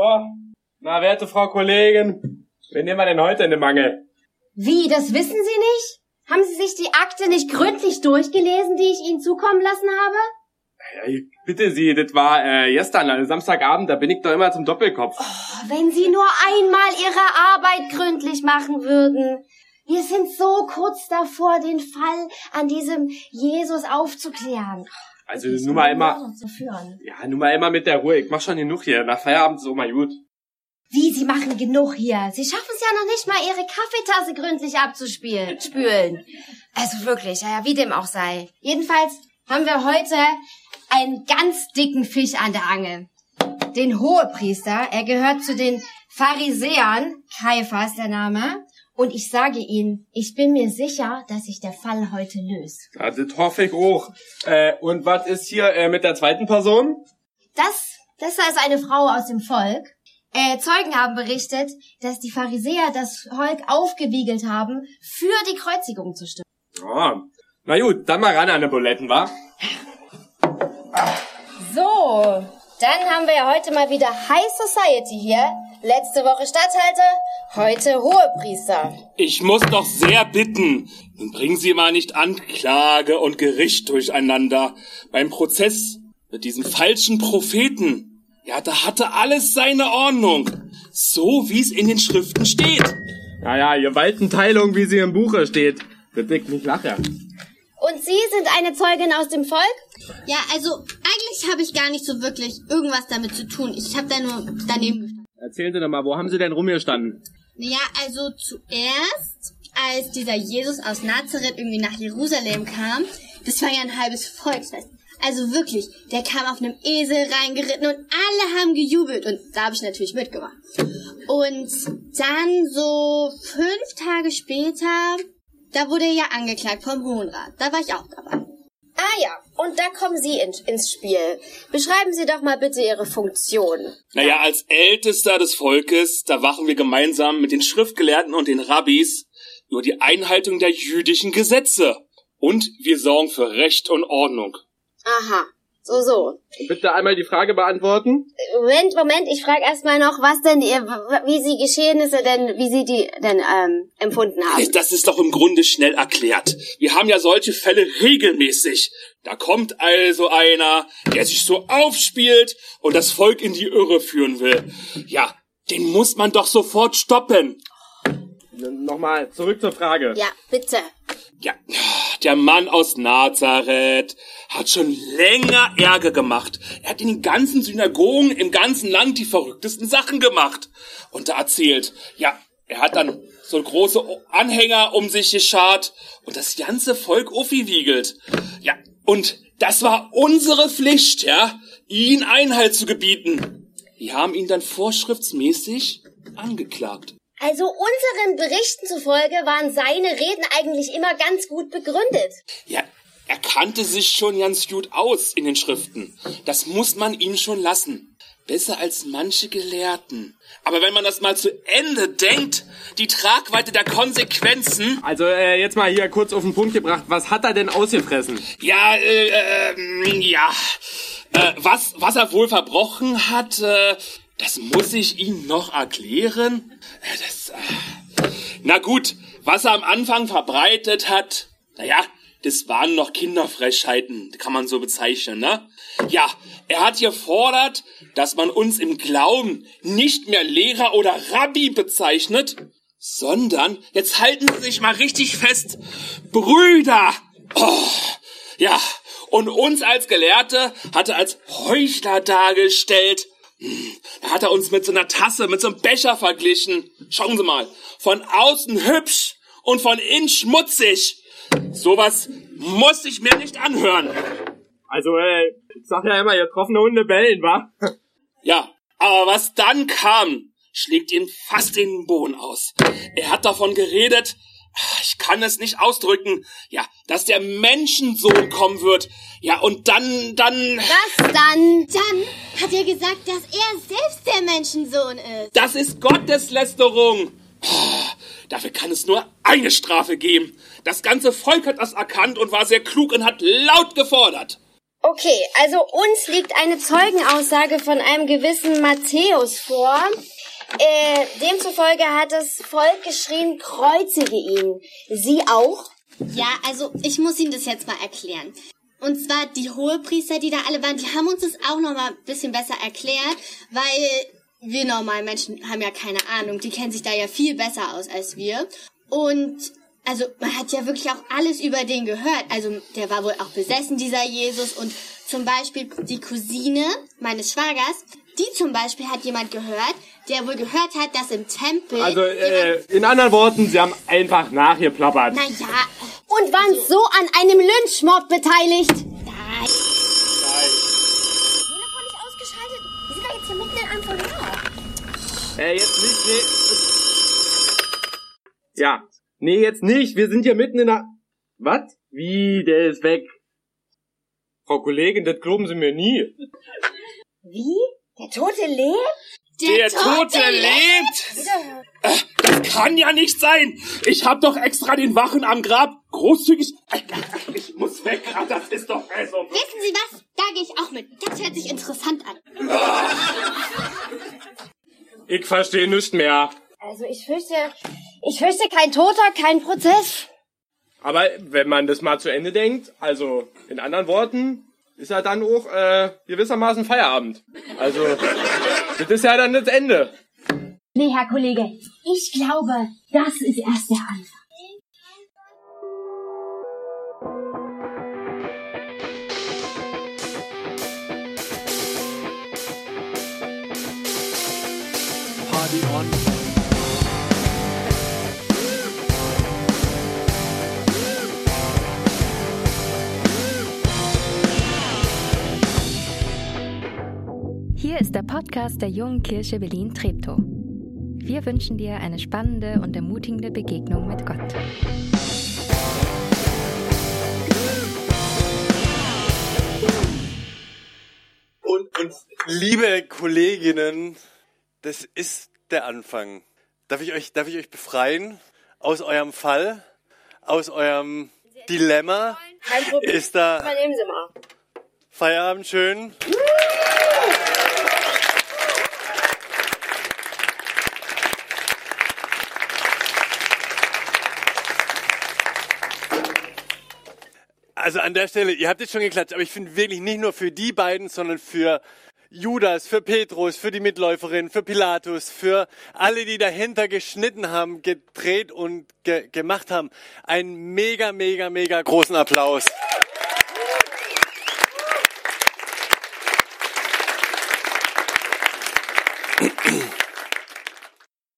So, na, werte Frau Kollegin, wen nehmen wir denn heute in den Mangel? Wie, das wissen Sie nicht? Haben Sie sich die Akte nicht gründlich durchgelesen, die ich Ihnen zukommen lassen habe? Ich bitte Sie, das war äh, gestern, also Samstagabend, da bin ich doch immer zum Doppelkopf. Oh, wenn Sie nur einmal Ihre Arbeit gründlich machen würden. Wir sind so kurz davor, den Fall an diesem Jesus aufzuklären. Also nur mal immer, ja, nur mal immer mit der Ruhe. Ich mach schon genug hier. Nach Feierabend ist auch mal gut. Wie, Sie machen genug hier. Sie schaffen es ja noch nicht mal, Ihre Kaffeetasse gründlich abzuspülen. Spülen. Also wirklich, ja, ja, wie dem auch sei. Jedenfalls haben wir heute einen ganz dicken Fisch an der Angel. Den Hohepriester. Er gehört zu den Pharisäern. Kaiphas der Name. Und ich sage Ihnen, ich bin mir sicher, dass sich der Fall heute löst. Ja, das hoffe ich auch. Äh, und was ist hier äh, mit der zweiten Person? Das, das ist eine Frau aus dem Volk. Äh, Zeugen haben berichtet, dass die Pharisäer das Volk aufgewiegelt haben, für die Kreuzigung zu stimmen. Ja. Na gut, dann mal ran an den Buletten, wa? So, dann haben wir ja heute mal wieder High Society hier. Letzte Woche Statthalter, heute Hohepriester. Ich muss doch sehr bitten. Bringen Sie mal nicht Anklage und Gericht durcheinander. Beim Prozess mit diesem falschen Propheten. Ja, da hatte alles seine Ordnung. So wie es in den Schriften steht. Naja, Gewaltenteilung, wie sie im Buche steht. Bitte ich nicht lachen. Und Sie sind eine Zeugin aus dem Volk? Ja, also eigentlich habe ich gar nicht so wirklich irgendwas damit zu tun. Ich habe da nur daneben gestanden. Erzählen Sie doch mal, wo haben Sie denn rumgestanden? Naja, also zuerst, als dieser Jesus aus Nazareth irgendwie nach Jerusalem kam, das war ja ein halbes Volksfest. Also wirklich, der kam auf einem Esel reingeritten und alle haben gejubelt und da habe ich natürlich mitgemacht. Und dann so fünf Tage später, da wurde er ja angeklagt vom Hohen Rat. Da war ich auch dabei. Ah ja, und da kommen Sie in, ins Spiel. Beschreiben Sie doch mal bitte Ihre Funktion. Naja, als Ältester des Volkes, da wachen wir gemeinsam mit den Schriftgelehrten und den Rabbis über die Einhaltung der jüdischen Gesetze. Und wir sorgen für Recht und Ordnung. Aha, so, so. Bitte einmal die Frage beantworten. Moment, Moment, ich frage erstmal noch, was denn ihr, wie Sie Geschehnisse denn, wie Sie die denn ähm, empfunden haben. Das ist doch im Grunde schnell erklärt. Wir haben ja solche Fälle regelmäßig. Da kommt also einer, der sich so aufspielt und das Volk in die Irre führen will. Ja, den muss man doch sofort stoppen. N Nochmal, zurück zur Frage. Ja, bitte. Ja, der Mann aus Nazareth hat schon länger Ärger gemacht. Er hat in den ganzen Synagogen im ganzen Land die verrücktesten Sachen gemacht. Und da erzählt, ja, er hat dann so große Anhänger um sich geschart und das ganze Volk aufgewiegelt. Ja, und das war unsere Pflicht, ja, ihn Einhalt zu gebieten. Wir haben ihn dann vorschriftsmäßig angeklagt. Also unseren Berichten zufolge waren seine Reden eigentlich immer ganz gut begründet. Ja, er kannte sich schon ganz gut aus in den Schriften. Das muss man ihm schon lassen. Besser als manche Gelehrten. Aber wenn man das mal zu Ende denkt, die Tragweite der Konsequenzen. Also äh, jetzt mal hier kurz auf den Punkt gebracht. Was hat er denn ausgefressen? Ja, äh, äh, ja. Äh, was, was er wohl verbrochen hat, äh, das muss ich ihm noch erklären. Äh, Das, äh, na gut, was er am Anfang verbreitet hat, naja, das waren noch Kinderfrechheiten, kann man so bezeichnen, ne? Ja, er hat gefordert, dass man uns im Glauben nicht mehr Lehrer oder Rabbi bezeichnet, sondern, jetzt halten Sie sich mal richtig fest, Brüder! Oh, ja, und uns als Gelehrte hat er als Heuchler dargestellt. Da hat er uns mit so einer Tasse, mit so einem Becher verglichen. Schauen Sie mal, von außen hübsch und von innen schmutzig. Sowas muss ich mir nicht anhören. Also, äh, ich sag ja immer, getroffene Hunde bellen, wa? Ja, aber was dann kam, schlägt ihm fast den Boden aus. Er hat davon geredet, kann es nicht ausdrücken, ja, dass der Menschensohn kommen wird. Ja, und dann, dann, Was dann? Dann hat er gesagt, dass er selbst der Menschensohn ist. das ist Gotteslästerung. Dafür kann es nur eine Strafe geben. Das ganze Volk hat das erkannt und war sehr klug und hat laut gefordert. Okay, also uns liegt eine Zeugenaussage von einem gewissen Matthäus vor. Äh, demzufolge hat das Volk geschrien, kreuzige ihn. Sie auch? Ja, also ich muss Ihnen das jetzt mal erklären. Und zwar die Hohepriester, die da alle waren, die haben uns das auch noch mal ein bisschen besser erklärt, weil wir normalen Menschen haben ja keine Ahnung. Die kennen sich da ja viel besser aus als wir. Und also man hat ja wirklich auch alles über den gehört. Also der war wohl auch besessen, dieser Jesus. Und zum Beispiel die Cousine meines Schwagers, die zum Beispiel hat jemand gehört, der wohl gehört hat, dass im Tempel... Also, äh, in anderen Worten, sie haben einfach nachgeplappert. naja, Und waren so an einem Lynchmord beteiligt. nein. Telefon nicht ausgeschaltet. Wir sind doch jetzt hier mitten in einem Verhör. Äh, jetzt nicht, nee. Ja. Nee, jetzt nicht. Wir sind hier mitten in der... Was? Wie? Der ist weg. Frau Kollegin, das glauben Sie mir nie. Wie? Der Tote lebt? Der, Tote lebt! Äh, das kann ja nicht sein! Ich hab doch extra den Wachen am Grab großzügig... Ich muss weg, Ah, das ist doch also... Wissen Sie was? Da gehe ich auch mit. Das hört sich interessant an. Ich verstehe nichts mehr. Also ich fürchte, ich fürchte kein Toter, kein Prozess. Aber wenn man das mal zu Ende denkt, also in anderen Worten, ist ja dann auch äh, gewissermaßen Feierabend. Also, das ist ja dann das Ende. Nee, Herr Kollege, ich glaube, das ist erst der Anfang. Party on. Hier ist der Podcast der Jungen Kirche Berlin-Treptow. Wir wünschen dir eine spannende und ermutigende Begegnung mit Gott. Und, und liebe Kolleginnen, das ist der Anfang. Darf ich euch, darf ich euch befreien aus eurem Fall, aus eurem Dilemma? Kein Problem. Ist da Übernehmen Sie mal. Feierabend schön? Also an der Stelle, ihr habt jetzt schon geklatscht, aber ich finde wirklich nicht nur für die beiden, sondern für Judas, für Petrus, für die Mitläuferin, für Pilatus, für alle, die dahinter geschnitten haben, gedreht und ge gemacht haben, einen mega, mega, mega großen Applaus.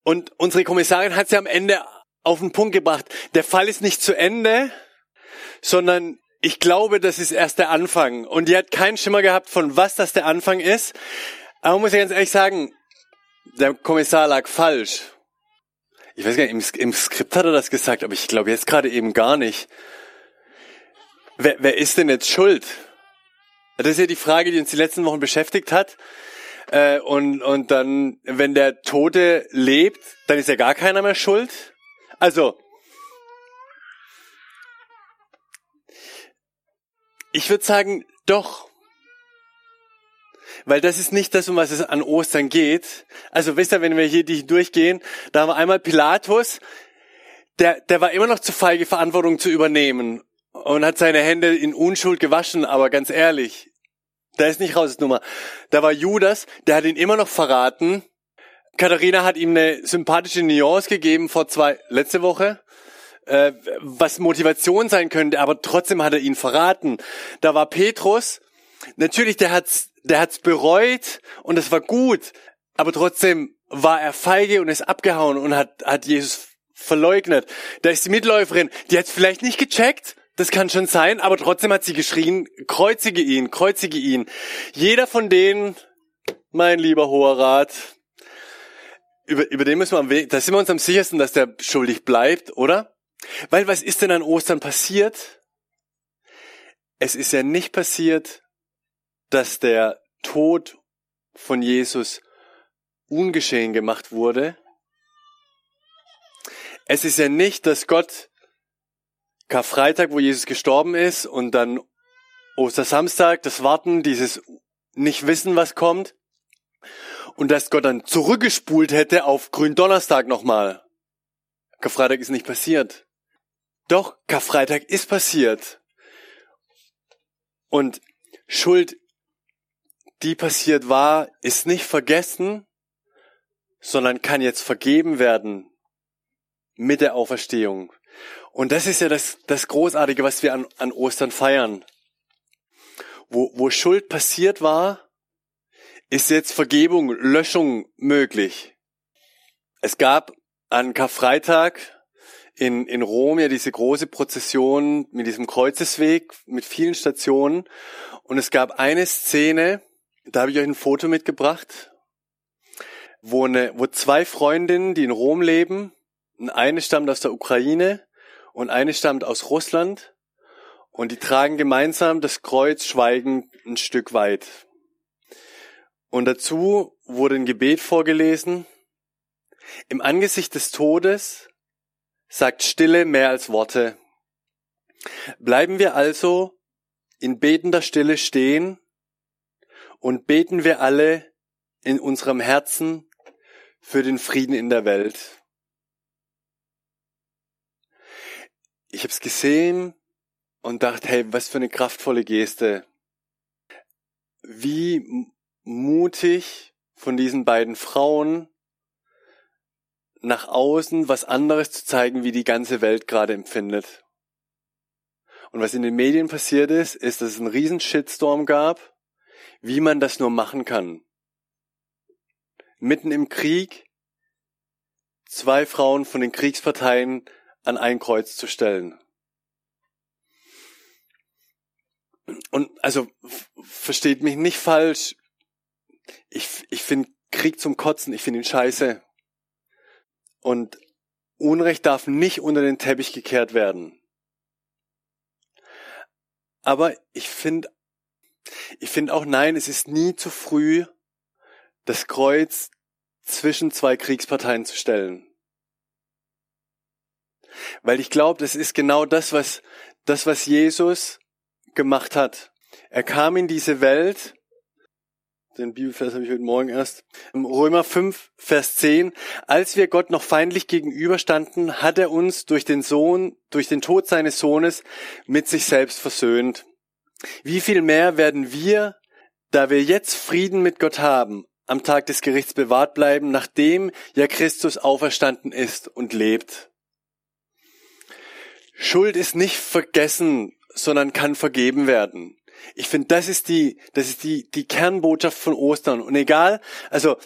Und unsere Kommissarin hat sie am Ende auf den Punkt gebracht. Der Fall ist nicht zu Ende, sondern ich glaube, das ist erst der Anfang. Und die hat keinen Schimmer gehabt, von was das der Anfang ist. Aber man muss ja ganz ehrlich sagen, der Kommissar lag falsch. Ich weiß gar nicht, im, im Skript hat er das gesagt, aber ich glaube jetzt gerade eben gar nicht. Wer, wer ist denn jetzt schuld? Das ist ja die Frage, die uns die letzten Wochen beschäftigt hat. Äh, und, und dann, wenn der Tote lebt, dann ist ja gar keiner mehr schuld. Also, ich würde sagen, doch. Weil das ist nicht das, um was es an Ostern geht. Also wisst ihr, wenn wir hier durchgehen, da haben wir einmal Pilatus, der, der war immer noch zu feige, Verantwortung zu übernehmen und hat seine Hände in Unschuld gewaschen, aber ganz ehrlich, da ist nicht raus, das Nummer. Da war Judas, der hat ihn immer noch verraten. Katharina hat ihm eine sympathische Nuance gegeben vor zwei, letzte Woche, äh, was Motivation sein könnte, aber trotzdem hat er ihn verraten. Da war Petrus, natürlich, der hat's, der hat's bereut und es war gut, aber trotzdem war er feige und ist abgehauen und hat, hat Jesus verleugnet. Da ist die Mitläuferin, die hat's vielleicht nicht gecheckt, das kann schon sein, aber trotzdem hat sie geschrien, kreuzige ihn, kreuzige ihn. Jeder von denen, mein lieber Hoher Rat, über, über den müssen wir am da sind wir uns am sichersten, dass der schuldig bleibt, oder? Weil was ist denn an Ostern passiert? Es ist ja nicht passiert, dass der Tod von Jesus ungeschehen gemacht wurde. Es ist ja nicht, dass Gott Karfreitag, wo Jesus gestorben ist und dann Ostersamstag, das Warten, dieses Nicht-Wissen, was kommt. Und dass Gott dann zurückgespult hätte auf Gründonnerstag nochmal. Karfreitag ist nicht passiert. Doch, Karfreitag ist passiert. Und Schuld, die passiert war, ist nicht vergessen, sondern kann jetzt vergeben werden mit der Auferstehung. Und das ist ja das, das Großartige, was wir an, an Ostern feiern. Wo, wo Schuld passiert war, ist jetzt Vergebung, Löschung möglich. Es gab an Karfreitag in, in Rom ja diese große Prozession mit diesem Kreuzesweg mit vielen Stationen. Und es gab eine Szene, da habe ich euch ein Foto mitgebracht, wo, eine, wo zwei Freundinnen, die in Rom leben, eine stammt aus der Ukraine und eine stammt aus Russland und die tragen gemeinsam das Kreuz schweigend ein Stück weit. Und dazu wurde ein Gebet vorgelesen. Im Angesicht des Todes sagt Stille mehr als Worte. Bleiben wir also in betender Stille stehen und beten wir alle in unserem Herzen für den Frieden in der Welt. Ich habe es gesehen und dachte, hey, was für eine kraftvolle Geste. Wie mutig von diesen beiden Frauen nach außen was anderes zu zeigen, wie die ganze Welt gerade empfindet. Und was in den Medien passiert ist, ist, dass es einen riesen Shitstorm gab, wie man das nur machen kann. Mitten im Krieg zwei Frauen von den Kriegsparteien an ein Kreuz zu stellen. Und also versteht mich nicht falsch. Ich, ich finde Krieg zum Kotzen, ich finde ihn scheiße. Und Unrecht darf nicht unter den Teppich gekehrt werden. Aber ich finde, ich finde auch nein, es ist nie zu früh, das Kreuz zwischen zwei Kriegsparteien zu stellen. Weil ich glaube, das ist genau das, was, das, was Jesus gemacht hat. Er kam in diese Welt, den Bibelvers habe ich heute Morgen erst, Römer 5, Vers 10, als wir Gott noch feindlich gegenüberstanden, hat er uns durch den Sohn, durch den Tod seines Sohnes mit sich selbst versöhnt. Wie viel mehr werden wir, da wir jetzt Frieden mit Gott haben, am Tag des Gerichts bewahrt bleiben, nachdem ja Christus auferstanden ist und lebt. Schuld ist nicht vergessen, sondern kann vergeben werden. Ich finde, das ist die, das ist die, die Kernbotschaft von Ostern. Und egal, also,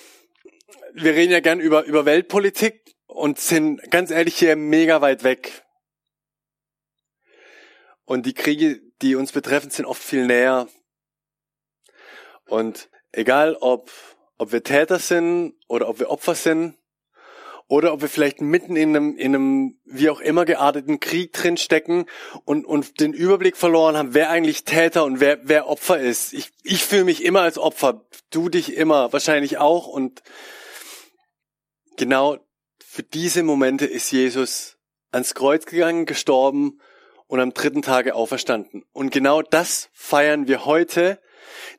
wir reden ja gern über, über Weltpolitik und sind ganz ehrlich hier mega weit weg. Und die Kriege, die uns betreffen, sind oft viel näher. Und egal, ob, ob wir Täter sind oder ob wir Opfer sind, oder ob wir vielleicht mitten in einem, in einem wie auch immer gearteten Krieg drin stecken und, und den Überblick verloren haben, wer eigentlich Täter und wer, wer Opfer ist. Ich, ich fühle mich immer als Opfer, du dich immer, wahrscheinlich auch. Und genau für diese Momente ist Jesus ans Kreuz gegangen, gestorben und am dritten Tage auferstanden. Und genau das feiern wir heute,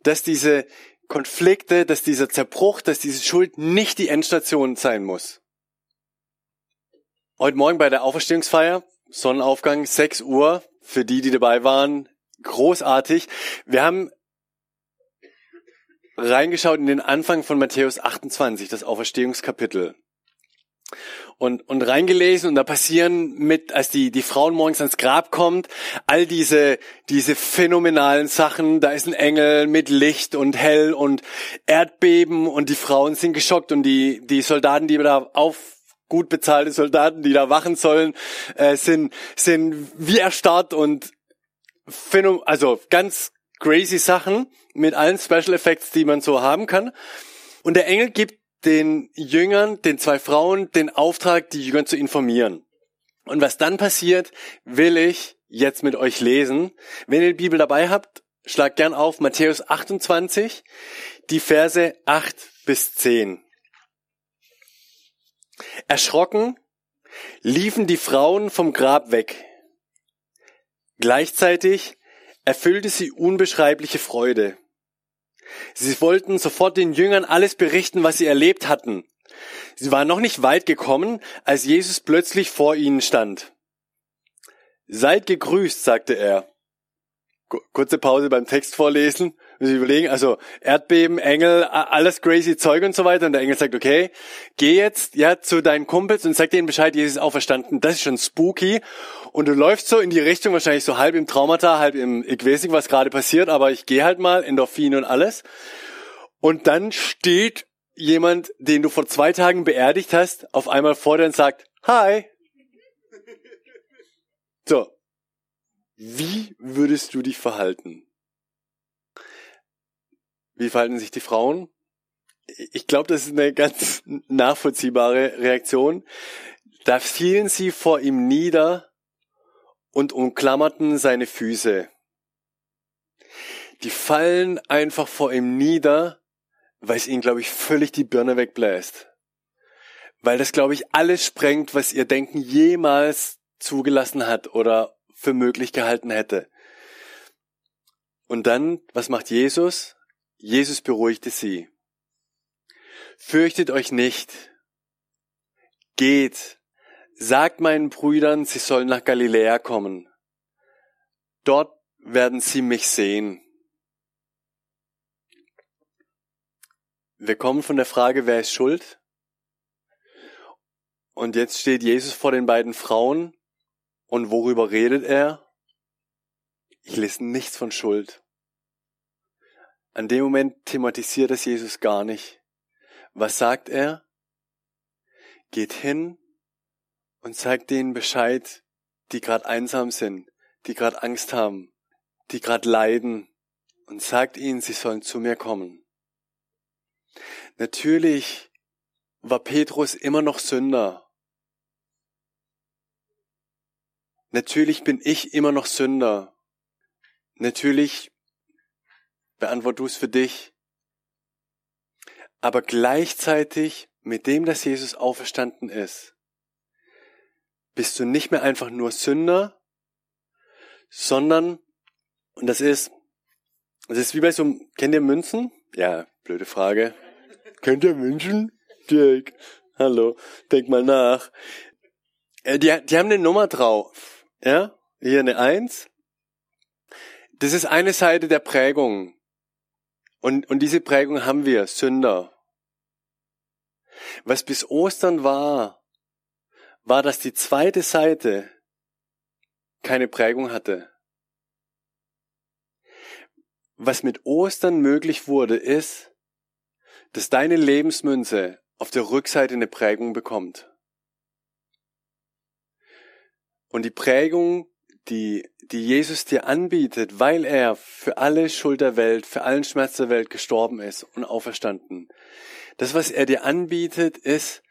dass diese Konflikte, dass dieser Zerbruch, dass diese Schuld nicht die Endstation sein muss. Heute Morgen bei der Auferstehungsfeier, Sonnenaufgang, 6 Uhr, für die, die dabei waren, großartig. Wir haben reingeschaut in den Anfang von Matthäus 28, das Auferstehungskapitel. Und, und reingelesen und da passieren mit, als die, die Frauen morgens ans Grab kommt, all diese, diese phänomenalen Sachen. Da ist ein Engel mit Licht und hell und Erdbeben und die Frauen sind geschockt und die, die Soldaten, die da auf, gut bezahlte Soldaten, die da wachen sollen, äh, sind, sind wie erstarrt und Phänom also ganz crazy Sachen mit allen Special Effects, die man so haben kann. Und der Engel gibt den Jüngern, den zwei Frauen, den Auftrag, die Jünger zu informieren. Und was dann passiert, will ich jetzt mit euch lesen. Wenn ihr die Bibel dabei habt, schlagt gern auf Matthäus 28, die Verse 8 bis 10. Erschrocken liefen die Frauen vom Grab weg. Gleichzeitig erfüllte sie unbeschreibliche Freude. Sie wollten sofort den Jüngern alles berichten, was sie erlebt hatten. Sie waren noch nicht weit gekommen, als Jesus plötzlich vor ihnen stand. Seid gegrüßt, sagte er. Kurze Pause beim Text vorlesen. Muss ich überlegen, also Erdbeben, Engel, alles crazy Zeug und so weiter. Und der Engel sagt, okay, geh jetzt ja zu deinen Kumpels und sag denen Bescheid, Jesus ist auferstanden. Das ist schon spooky. Und du läufst so in die Richtung, wahrscheinlich so halb im Traumata, halb im, ich weiß nicht, was gerade passiert, aber ich gehe halt mal, Endorphin und alles. Und dann steht jemand, den du vor zwei Tagen beerdigt hast, auf einmal vor dir und sagt, hi. So, wie würdest du dich verhalten? Wie verhalten sich die Frauen? Ich glaube, das ist eine ganz nachvollziehbare Reaktion. Da fielen sie vor ihm nieder und umklammerten seine Füße. Die fallen einfach vor ihm nieder, weil es ihnen, glaube ich, völlig die Birne wegbläst. Weil das, glaube ich, alles sprengt, was ihr Denken jemals zugelassen hat oder für möglich gehalten hätte. Und dann, was macht Jesus? Jesus beruhigte sie. Fürchtet euch nicht. Geht. Sagt meinen Brüdern, sie sollen nach Galiläa kommen. Dort werden sie mich sehen. Wir kommen von der Frage, wer ist schuld? Und jetzt steht Jesus vor den beiden Frauen und worüber redet er? Ich lese nichts von Schuld. An dem Moment thematisiert es Jesus gar nicht. Was sagt er? Geht hin und zeigt denen Bescheid, die gerade einsam sind, die gerade Angst haben, die gerade leiden und sagt ihnen, sie sollen zu mir kommen. Natürlich war Petrus immer noch Sünder Natürlich bin ich immer noch Sünder. Natürlich beantworte du es für dich. Aber gleichzeitig mit dem, dass Jesus auferstanden ist, bist du nicht mehr einfach nur Sünder, sondern, und das ist, das ist wie bei so, kennt ihr Münzen? Ja, blöde Frage. kennt ihr Münzen? Dirk, hallo, denk mal nach. Äh, die, die haben eine Nummer drauf. Ja, hier eine Eins. Das ist eine Seite der Prägung. Und, und diese Prägung haben wir, Sünder. Was bis Ostern war, war, dass die zweite Seite keine Prägung hatte. Was mit Ostern möglich wurde, ist, dass deine Lebensmünze auf der Rückseite eine Prägung bekommt. Und die Prägung, die, die Jesus dir anbietet, weil er für alle Schuld der Welt, für allen Schmerz der Welt gestorben ist und auferstanden. Das, was er dir anbietet, ist,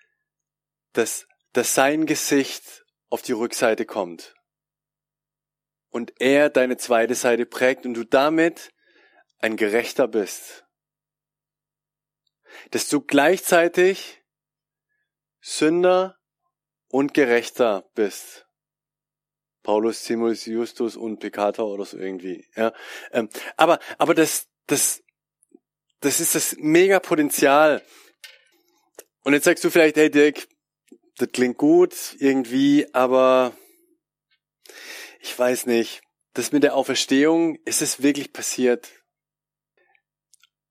dass, dass sein Gesicht auf die Rückseite kommt. Und er deine zweite Seite prägt und du damit ein Gerechter bist. Dass du gleichzeitig Sünder und Gerechter bist. Paulus, Timus, Justus und Peccator oder so irgendwie. Ja, ähm, aber aber das das das ist das mega Potenzial. Und jetzt sagst du vielleicht, hey Dirk, das klingt gut irgendwie, aber ich weiß nicht. Das mit der Auferstehung, ist es wirklich passiert?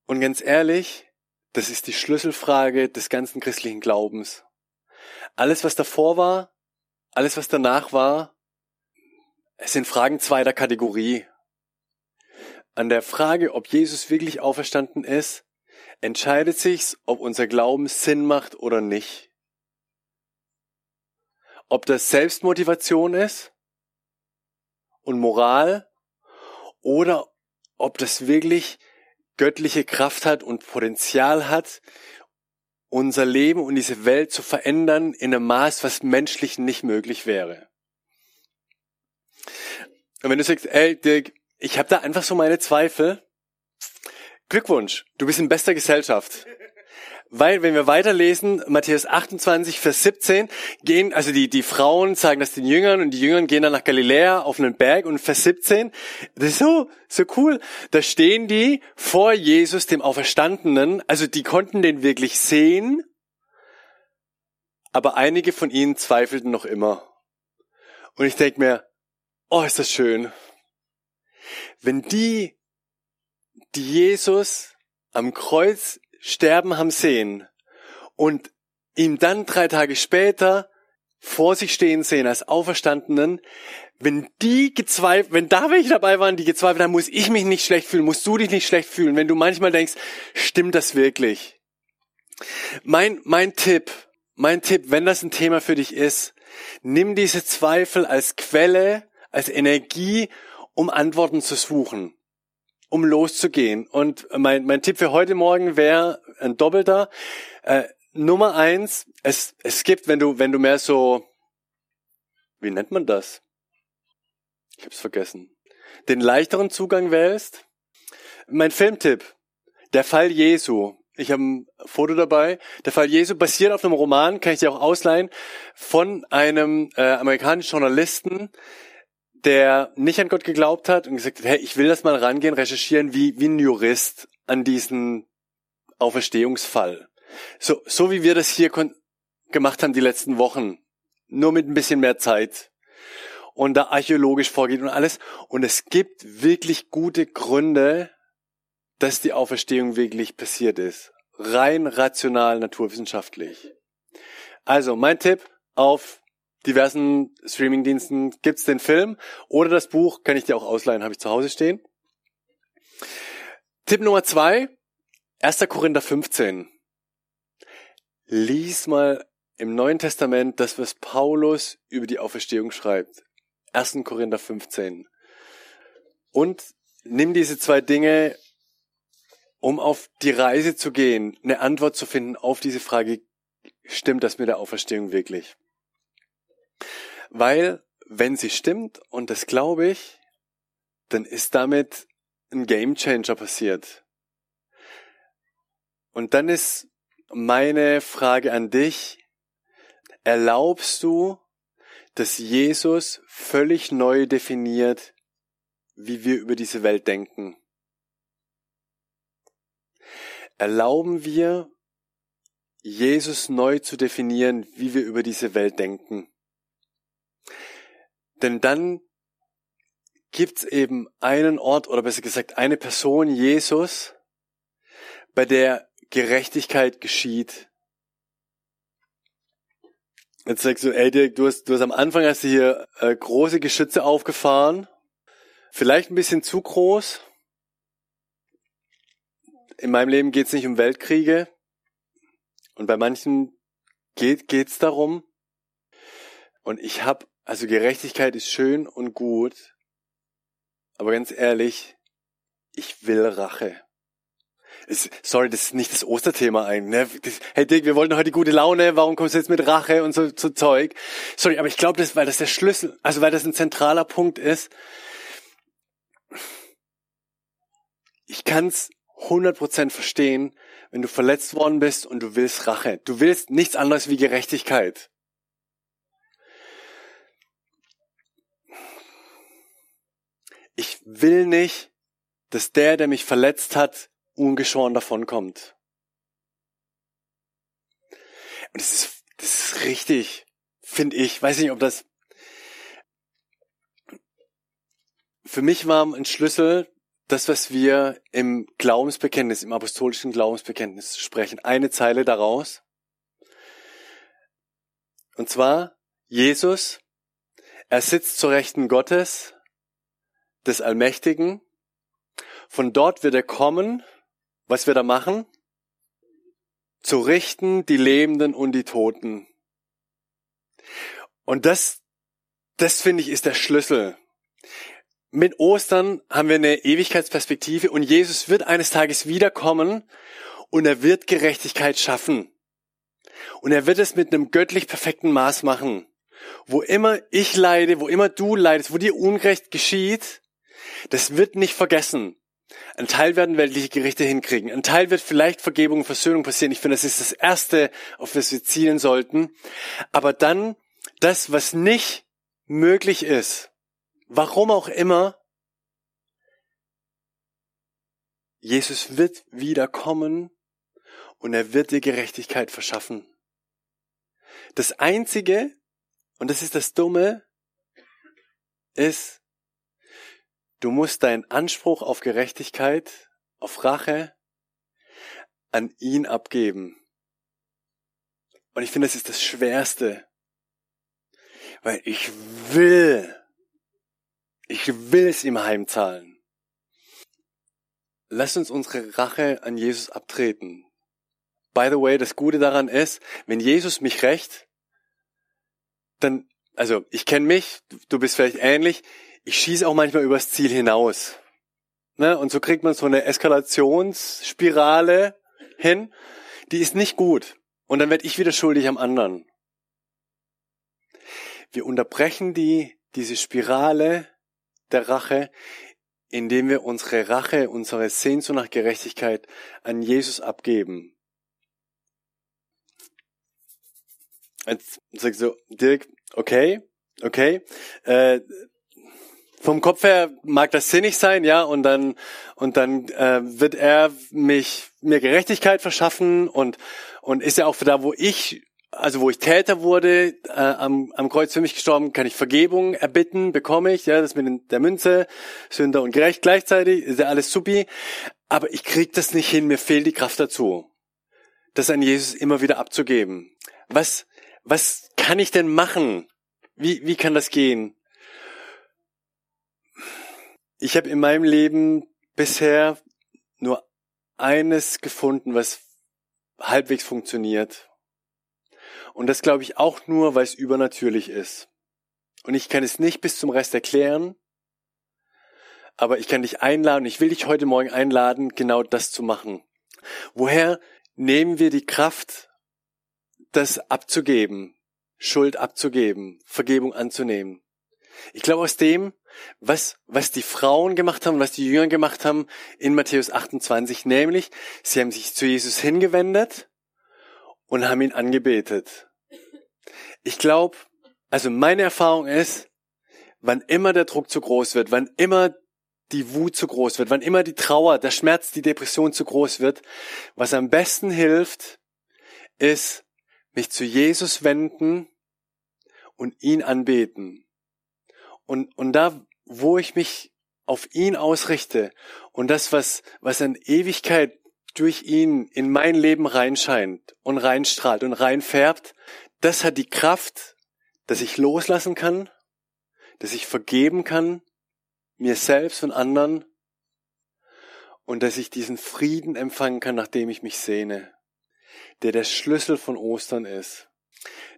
Und ganz ehrlich, das ist die Schlüsselfrage des ganzen christlichen Glaubens. Alles, was davor war, alles, was danach war, es sind Fragen zweiter Kategorie. An der Frage, ob Jesus wirklich auferstanden ist, entscheidet sich's, ob unser Glauben Sinn macht oder nicht. Ob das Selbstmotivation ist und Moral oder ob das wirklich göttliche Kraft hat und Potenzial hat, unser Leben und diese Welt zu verändern in einem Maß, was menschlich nicht möglich wäre. Und wenn du sagst, ey, Dirk, ich habe da einfach so meine Zweifel, Glückwunsch, du bist in bester Gesellschaft. Weil, wenn wir weiterlesen, Matthäus 28, Vers 17, gehen, also die, die Frauen sagen das den Jüngern und die Jüngern gehen dann nach Galiläa auf einen Berg und Vers 17, das ist so, so cool. Da stehen die vor Jesus, dem Auferstandenen, also die konnten den wirklich sehen, aber einige von ihnen zweifelten noch immer. Und ich denke mir, oh, ist das schön. Wenn die, die Jesus am Kreuz sterben haben sehen und ihm dann drei Tage später vor sich stehen sehen als Auferstandenen, wenn die gezweifelt, wenn da welche dabei waren, die gezweifelt haben, muss ich mich nicht schlecht fühlen, musst du dich nicht schlecht fühlen, wenn du manchmal denkst, stimmt das wirklich? Mein, mein Tipp, mein Tipp, wenn das ein Thema für dich ist, nimm diese Zweifel als Quelle, als Energie, um Antworten zu suchen um loszugehen. Und mein, mein Tipp für heute Morgen wäre ein doppelter. Äh, Nummer eins, es, es gibt, wenn du, wenn du mehr so, wie nennt man das? Ich hab's vergessen. Den leichteren Zugang wählst. Mein Filmtipp, der Fall Jesu. Ich habe ein Foto dabei. Der Fall Jesu basiert auf einem Roman, kann ich dir auch ausleihen, von einem äh, amerikanischen Journalisten, der nicht an Gott geglaubt hat und gesagt hat, hey, ich will das mal rangehen, recherchieren wie, wie ein Jurist an diesen Auferstehungsfall. So, so wie wir das hier gemacht haben die letzten Wochen. Nur mit ein bisschen mehr Zeit. Und da archäologisch vorgeht und alles. Und es gibt wirklich gute Gründe, dass die Auferstehung wirklich passiert ist. Rein rational, naturwissenschaftlich. Also, mein Tipp auf diversen Streamingdiensten gibt's den Film oder das Buch, kann ich dir auch ausleihen, habe ich zu Hause stehen. Tipp Nummer zwei, 1. Korinther 15. Lies mal im Neuen Testament das, was Paulus über die Auferstehung schreibt. 1. Korinther 15. Und nimm diese zwei Dinge, um auf die Reise zu gehen, eine Antwort zu finden auf diese Frage, stimmt das mit der Auferstehung wirklich? Weil, wenn sie stimmt, und das glaube ich, dann ist damit ein Gamechanger passiert. Und dann ist meine Frage an dich, erlaubst du, dass Jesus völlig neu definiert, wie wir über diese Welt denken? Erlauben wir, Jesus neu zu definieren, wie wir über diese Welt denken? Denn dann gibt's eben einen Ort oder besser gesagt eine Person, Jesus, bei der Gerechtigkeit geschieht. Jetzt sagst du, ey Dirk, du hast, du hast am Anfang hast du hier äh, große Geschütze aufgefahren. Vielleicht ein bisschen zu groß. In meinem Leben geht's nicht um Weltkriege. Und bei manchen geht geht's darum. Und ich habe also Gerechtigkeit ist schön und gut, aber ganz ehrlich, ich will Rache. Es, sorry, das ist nicht das Osterthema eigentlich. Ne? hey Dick, wir wollten heute gute Laune, warum kommst du jetzt mit Rache und so, so Zeug? Sorry, aber ich glaube, das, weil das der Schlüssel, also weil das ein zentraler Punkt ist. Ich kann's 100% verstehen, wenn du verletzt worden bist und du willst Rache. Du willst nichts anderes wie Gerechtigkeit. Ich will nicht, dass der, der mich verletzt hat, ungeschoren davonkommt. Und das ist, das ist richtig, finde ich. Weiß nicht, ob das, für mich war ein Schlüssel, das, was wir im Glaubensbekenntnis, im apostolischen Glaubensbekenntnis sprechen. Eine Zeile daraus. Und zwar, Jesus, er sitzt zur Rechten Gottes des Allmächtigen. Von dort wird er kommen. Was wird er machen? Zu richten die Lebenden und die Toten. Und das, das finde ich ist der Schlüssel. Mit Ostern haben wir eine Ewigkeitsperspektive und Jesus wird eines Tages wiederkommen und er wird Gerechtigkeit schaffen. Und er wird es mit einem göttlich perfekten Maß machen. Wo immer ich leide, wo immer du leidest, wo dir Unrecht geschieht, das wird nicht vergessen. Ein Teil werden weltliche Gerichte hinkriegen. Ein Teil wird vielleicht Vergebung und Versöhnung passieren. Ich finde, das ist das Erste, auf das wir zielen sollten. Aber dann das, was nicht möglich ist, warum auch immer, Jesus wird wiederkommen und er wird dir Gerechtigkeit verschaffen. Das Einzige, und das ist das Dumme, ist, du musst deinen Anspruch auf Gerechtigkeit, auf Rache an ihn abgeben. Und ich finde, das ist das Schwerste. Weil ich will, ich will es ihm heimzahlen. Lass uns unsere Rache an Jesus abtreten. By the way, das Gute daran ist, wenn Jesus mich rächt, dann, also ich kenne mich, du bist vielleicht ähnlich, ich schieße auch manchmal übers Ziel hinaus. Ne? Und so kriegt man so eine Eskalationsspirale hin, die ist nicht gut. Und dann werde ich wieder schuldig am anderen. Wir unterbrechen die, diese Spirale der Rache, indem wir unsere Rache, unsere Sehnsucht nach Gerechtigkeit an Jesus abgeben. Jetzt sagst du, Dirk, okay, okay, äh, vom Kopf her mag das sinnig sein, ja, und dann und dann äh, wird er mich mir Gerechtigkeit verschaffen und und ist ja auch für da, wo ich also wo ich Täter wurde, äh, am, am Kreuz für mich gestorben, kann ich Vergebung erbitten, bekomme ich, ja, das mit der Münze, Sünder und gerecht gleichzeitig, ist ja alles supi, aber ich krieg das nicht hin, mir fehlt die Kraft dazu, das an Jesus immer wieder abzugeben. Was was kann ich denn machen? Wie, wie kann das gehen? Ich habe in meinem Leben bisher nur eines gefunden, was halbwegs funktioniert. Und das glaube ich auch nur, weil es übernatürlich ist. Und ich kann es nicht bis zum Rest erklären, aber ich kann dich einladen, ich will dich heute Morgen einladen, genau das zu machen. Woher nehmen wir die Kraft, das abzugeben, Schuld abzugeben, Vergebung anzunehmen? Ich glaube aus dem, was, was die Frauen gemacht haben, was die Jünger gemacht haben in Matthäus 28, nämlich sie haben sich zu Jesus hingewendet und haben ihn angebetet. Ich glaube, also meine Erfahrung ist, wann immer der Druck zu groß wird, wann immer die Wut zu groß wird, wann immer die Trauer, der Schmerz, die Depression zu groß wird, was am besten hilft, ist mich zu Jesus wenden und ihn anbeten. Und, und da, wo ich mich auf ihn ausrichte und das, was, was an Ewigkeit durch ihn in mein Leben reinscheint und reinstrahlt und reinfärbt, das hat die Kraft, dass ich loslassen kann, dass ich vergeben kann, mir selbst und anderen und dass ich diesen Frieden empfangen kann, nachdem ich mich sehne der der Schlüssel von Ostern ist.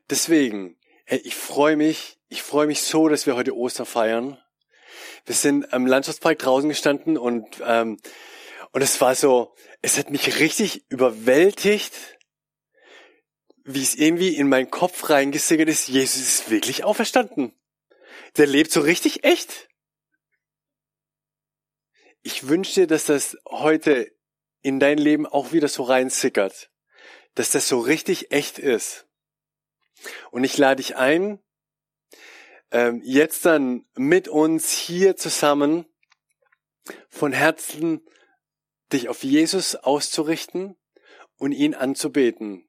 Deswegen, hey, ich freue mich, ich freue mich so, dass wir heute Ostern feiern. Wir sind am Landschaftspark draußen gestanden und ähm, und es war so, es hat mich richtig überwältigt, wie es irgendwie in meinen Kopf reingesickert ist. Jesus ist wirklich auferstanden. Der lebt so richtig echt. Ich wünsche dir, dass das heute in dein Leben auch wieder so reinsickert dass das so richtig echt ist. Und ich lade dich ein, ähm, jetzt dann mit uns hier zusammen von Herzen dich auf Jesus auszurichten und ihn anzubeten.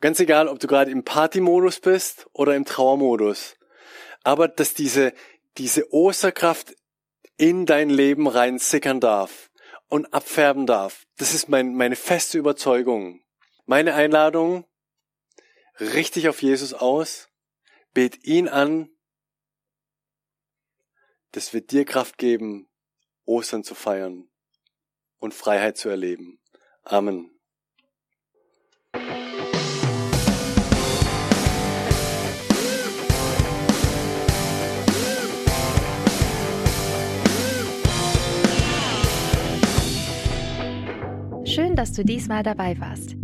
Ganz egal, ob du gerade im Partymodus bist oder im Trauermodus. Aber dass diese, diese Osterkraft in dein Leben rein sickern darf und abfärben darf. Das ist mein, meine feste Überzeugung. Meine Einladung, richtig auf Jesus aus, bet ihn an, das wird dir Kraft geben, Ostern zu feiern und Freiheit zu erleben. Amen. Schön, dass du diesmal dabei warst.